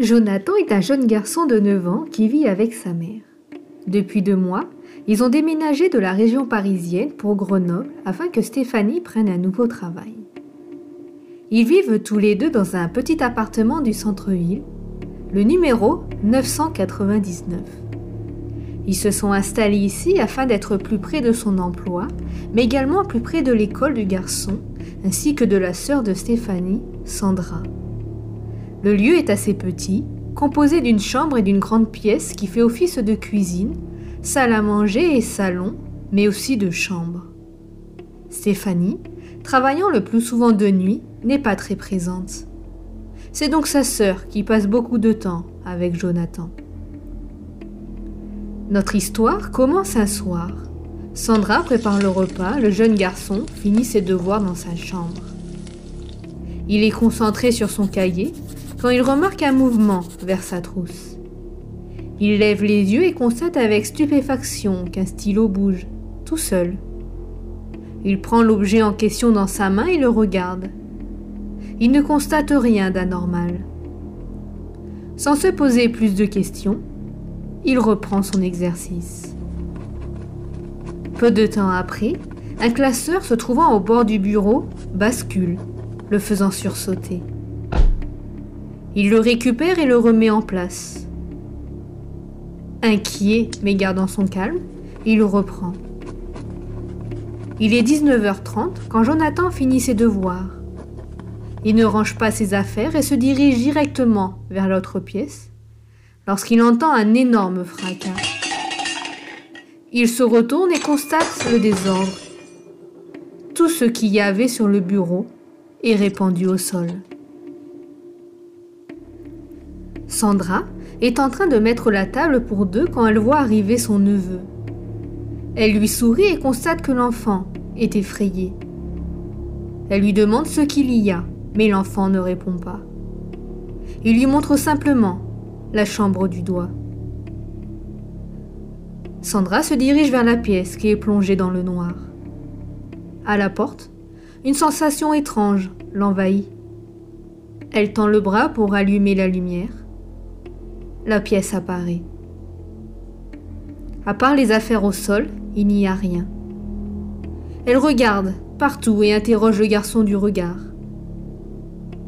Jonathan est un jeune garçon de 9 ans qui vit avec sa mère. Depuis deux mois, ils ont déménagé de la région parisienne pour Grenoble afin que Stéphanie prenne un nouveau travail. Ils vivent tous les deux dans un petit appartement du centre-ville, le numéro 999. Ils se sont installés ici afin d'être plus près de son emploi, mais également plus près de l'école du garçon, ainsi que de la sœur de Stéphanie, Sandra. Le lieu est assez petit, composé d'une chambre et d'une grande pièce qui fait office de cuisine, salle à manger et salon, mais aussi de chambre. Stéphanie, travaillant le plus souvent de nuit, n'est pas très présente. C'est donc sa sœur qui passe beaucoup de temps avec Jonathan. Notre histoire commence un soir. Sandra prépare le repas, le jeune garçon finit ses devoirs dans sa chambre. Il est concentré sur son cahier quand il remarque un mouvement vers sa trousse. Il lève les yeux et constate avec stupéfaction qu'un stylo bouge, tout seul. Il prend l'objet en question dans sa main et le regarde. Il ne constate rien d'anormal. Sans se poser plus de questions, il reprend son exercice. Peu de temps après, un classeur se trouvant au bord du bureau bascule, le faisant sursauter. Il le récupère et le remet en place. Inquiet mais gardant son calme, il reprend. Il est 19h30 quand Jonathan finit ses devoirs. Il ne range pas ses affaires et se dirige directement vers l'autre pièce lorsqu'il entend un énorme fracas. Il se retourne et constate le désordre. Tout ce qu'il y avait sur le bureau est répandu au sol. Sandra est en train de mettre la table pour deux quand elle voit arriver son neveu. Elle lui sourit et constate que l'enfant est effrayé. Elle lui demande ce qu'il y a, mais l'enfant ne répond pas. Il lui montre simplement la chambre du doigt. Sandra se dirige vers la pièce qui est plongée dans le noir. À la porte, une sensation étrange l'envahit. Elle tend le bras pour allumer la lumière. La pièce apparaît. À part les affaires au sol, il n'y a rien. Elle regarde partout et interroge le garçon du regard.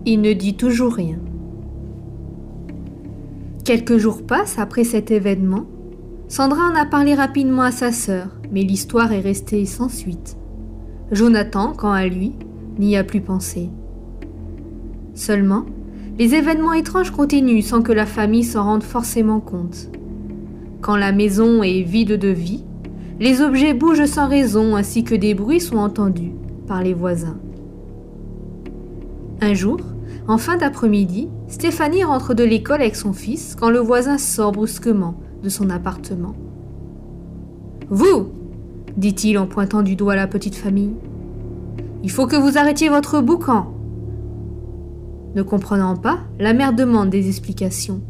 Il ne dit toujours rien. Quelques jours passent après cet événement. Sandra en a parlé rapidement à sa sœur, mais l'histoire est restée sans suite. Jonathan, quant à lui, n'y a plus pensé. Seulement, les événements étranges continuent sans que la famille s'en rende forcément compte. Quand la maison est vide de vie, les objets bougent sans raison ainsi que des bruits sont entendus par les voisins. Un jour, en fin d'après-midi, Stéphanie rentre de l'école avec son fils quand le voisin sort brusquement de son appartement. Vous dit-il en pointant du doigt la petite famille. Il faut que vous arrêtiez votre boucan. Ne comprenant pas, la mère demande des explications.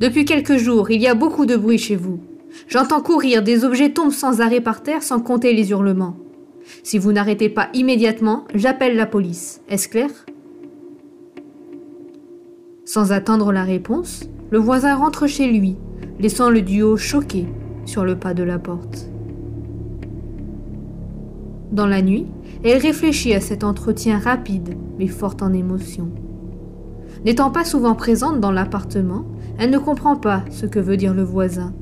Depuis quelques jours, il y a beaucoup de bruit chez vous. J'entends courir, des objets tombent sans arrêt par terre sans compter les hurlements. Si vous n'arrêtez pas immédiatement, j'appelle la police. Est-ce clair? Sans attendre la réponse, le voisin rentre chez lui, laissant le duo choqué sur le pas de la porte. Dans la nuit, elle réfléchit à cet entretien rapide mais fort en émotion. N'étant pas souvent présente dans l'appartement, elle ne comprend pas ce que veut dire le voisin.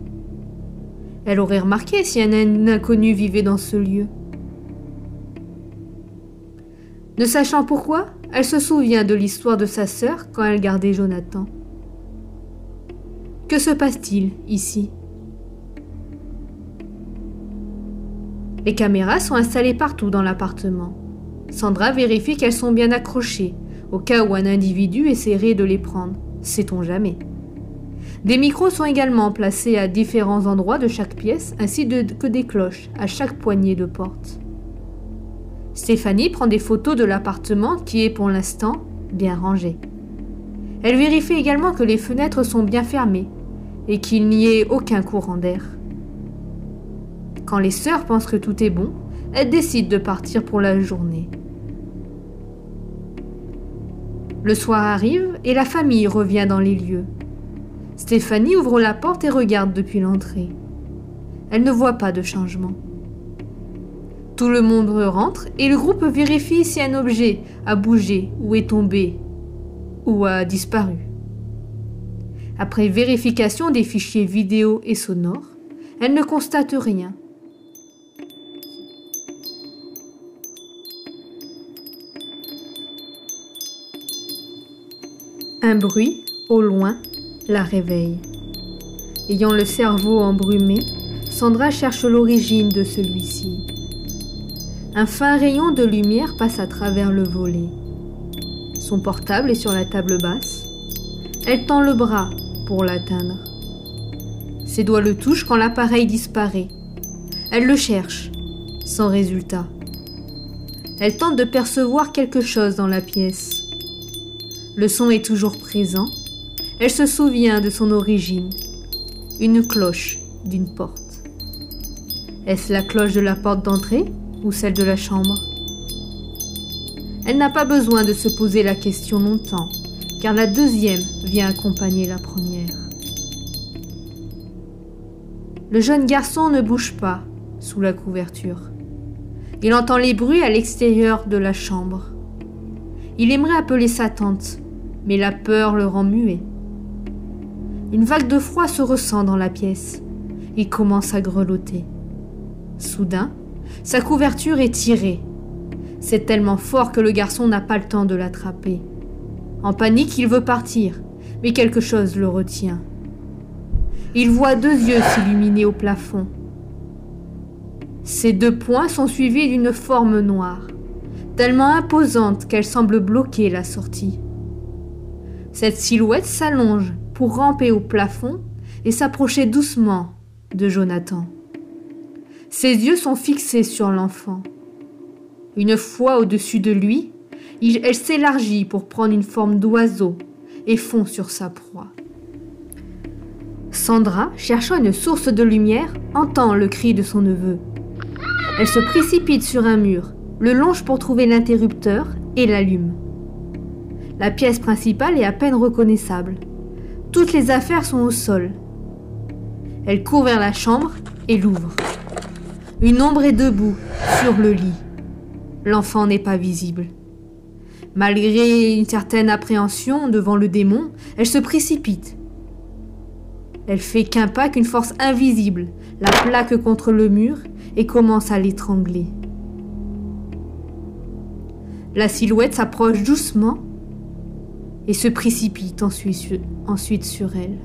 Elle aurait remarqué si un inconnu vivait dans ce lieu. Ne sachant pourquoi, elle se souvient de l'histoire de sa sœur quand elle gardait Jonathan. Que se passe-t-il ici? Les caméras sont installées partout dans l'appartement. Sandra vérifie qu'elles sont bien accrochées, au cas où un individu essaierait de les prendre. Sait-on jamais Des micros sont également placés à différents endroits de chaque pièce, ainsi que des cloches à chaque poignée de porte. Stéphanie prend des photos de l'appartement qui est pour l'instant bien rangé. Elle vérifie également que les fenêtres sont bien fermées et qu'il n'y ait aucun courant d'air. Quand les sœurs pensent que tout est bon, elles décident de partir pour la journée. Le soir arrive et la famille revient dans les lieux. Stéphanie ouvre la porte et regarde depuis l'entrée. Elle ne voit pas de changement. Tout le monde rentre et le groupe vérifie si un objet a bougé ou est tombé ou a disparu. Après vérification des fichiers vidéo et sonores, elle ne constate rien. Un bruit, au loin, la réveille. Ayant le cerveau embrumé, Sandra cherche l'origine de celui-ci. Un fin rayon de lumière passe à travers le volet. Son portable est sur la table basse. Elle tend le bras pour l'atteindre. Ses doigts le touchent quand l'appareil disparaît. Elle le cherche, sans résultat. Elle tente de percevoir quelque chose dans la pièce. Le son est toujours présent. Elle se souvient de son origine. Une cloche d'une porte. Est-ce la cloche de la porte d'entrée ou celle de la chambre? Elle n'a pas besoin de se poser la question longtemps, car la deuxième vient accompagner la première. Le jeune garçon ne bouge pas sous la couverture. Il entend les bruits à l'extérieur de la chambre. Il aimerait appeler sa tante, mais la peur le rend muet. Une vague de froid se ressent dans la pièce. Il commence à grelotter. Soudain, sa couverture est tirée. C'est tellement fort que le garçon n'a pas le temps de l'attraper. En panique, il veut partir, mais quelque chose le retient. Il voit deux yeux s'illuminer au plafond. Ces deux points sont suivis d'une forme noire, tellement imposante qu'elle semble bloquer la sortie. Cette silhouette s'allonge pour ramper au plafond et s'approcher doucement de Jonathan. Ses yeux sont fixés sur l'enfant. Une fois au-dessus de lui, elle s'élargit pour prendre une forme d'oiseau et fond sur sa proie. Sandra, cherchant une source de lumière, entend le cri de son neveu. Elle se précipite sur un mur, le longe pour trouver l'interrupteur et l'allume. La pièce principale est à peine reconnaissable. Toutes les affaires sont au sol. Elle court vers la chambre et l'ouvre. Une ombre est debout sur le lit. L'enfant n'est pas visible. Malgré une certaine appréhension devant le démon, elle se précipite. Elle fait qu'un pas qu'une force invisible la plaque contre le mur et commence à l'étrangler. La silhouette s'approche doucement et se précipite ensuite sur elle.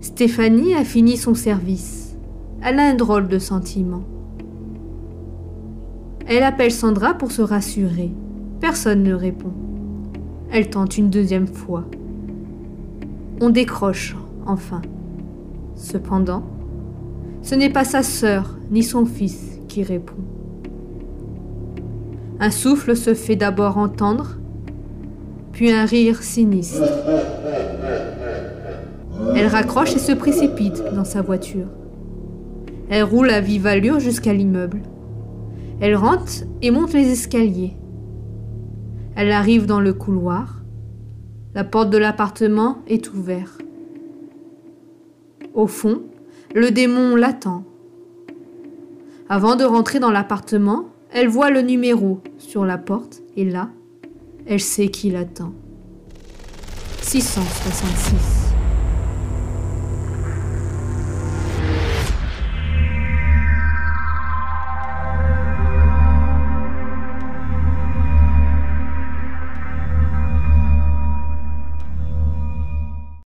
Stéphanie a fini son service. Elle a un drôle de sentiment. Elle appelle Sandra pour se rassurer. Personne ne répond. Elle tente une deuxième fois. On décroche, enfin. Cependant, ce n'est pas sa sœur ni son fils qui répond. Un souffle se fait d'abord entendre, puis un rire sinistre. Elle raccroche et se précipite dans sa voiture. Elle roule à vive allure jusqu'à l'immeuble. Elle rentre et monte les escaliers. Elle arrive dans le couloir. La porte de l'appartement est ouverte. Au fond, le démon l'attend. Avant de rentrer dans l'appartement, elle voit le numéro sur la porte et là, elle sait qui l'attend. 666.